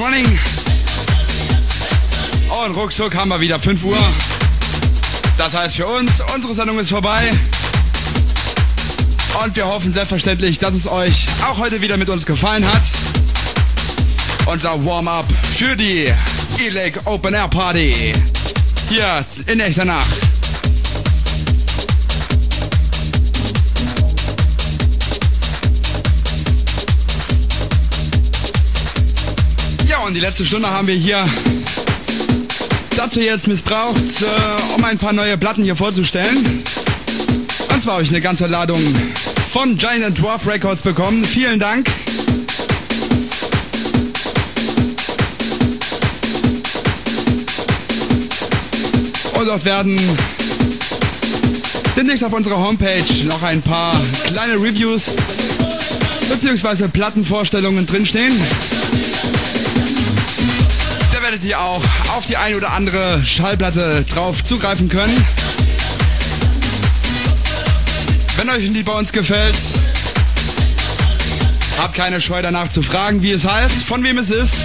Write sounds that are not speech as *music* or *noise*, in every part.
running. Und ruckzuck haben wir wieder 5 Uhr. Das heißt für uns, unsere Sendung ist vorbei. Und wir hoffen selbstverständlich, dass es euch auch heute wieder mit uns gefallen hat. Unser Warm-up für die E-Lake Open Air Party. Hier in echter Nacht. Und die letzte Stunde haben wir hier dazu jetzt missbraucht, äh, um ein paar neue Platten hier vorzustellen. Und zwar habe ich eine ganze Ladung von Giant Dwarf Records bekommen. Vielen Dank. Und dort werden demnächst auf unserer Homepage noch ein paar kleine Reviews bzw. Plattenvorstellungen drinstehen. Werdet ihr auch auf die ein oder andere Schallplatte drauf zugreifen können. Wenn euch ein Lied bei uns gefällt, habt keine Scheu danach zu fragen, wie es heißt, von wem es ist.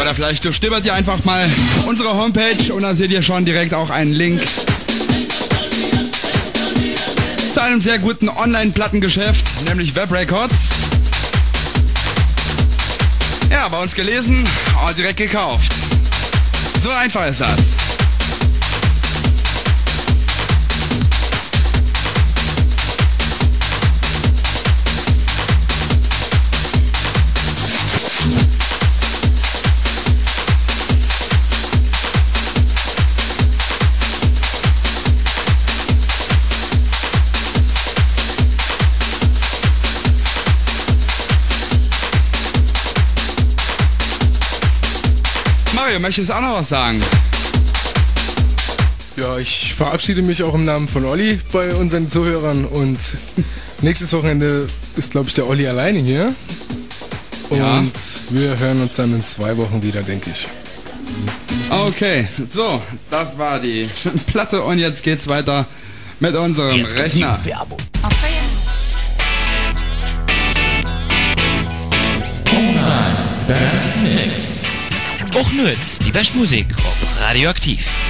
Oder vielleicht durchstöbert ihr einfach mal unsere Homepage und dann seht ihr schon direkt auch einen Link zu einem sehr guten Online-Plattengeschäft, nämlich Web Records. Ja, bei uns gelesen und direkt gekauft. So einfach ist das. Möchtest du auch noch was sagen? Ja, ich verabschiede mich auch im Namen von Olli bei unseren Zuhörern und *laughs* nächstes Wochenende ist, glaube ich, der Olli alleine hier. Und Ja. wir hören uns dann in zwei Wochen wieder, denke ich. Okay, so, das war die Platte und jetzt geht's weiter mit unserem Jetzt Rechner. Werbung. Och nütz, die beste Musik op Radioaktiv.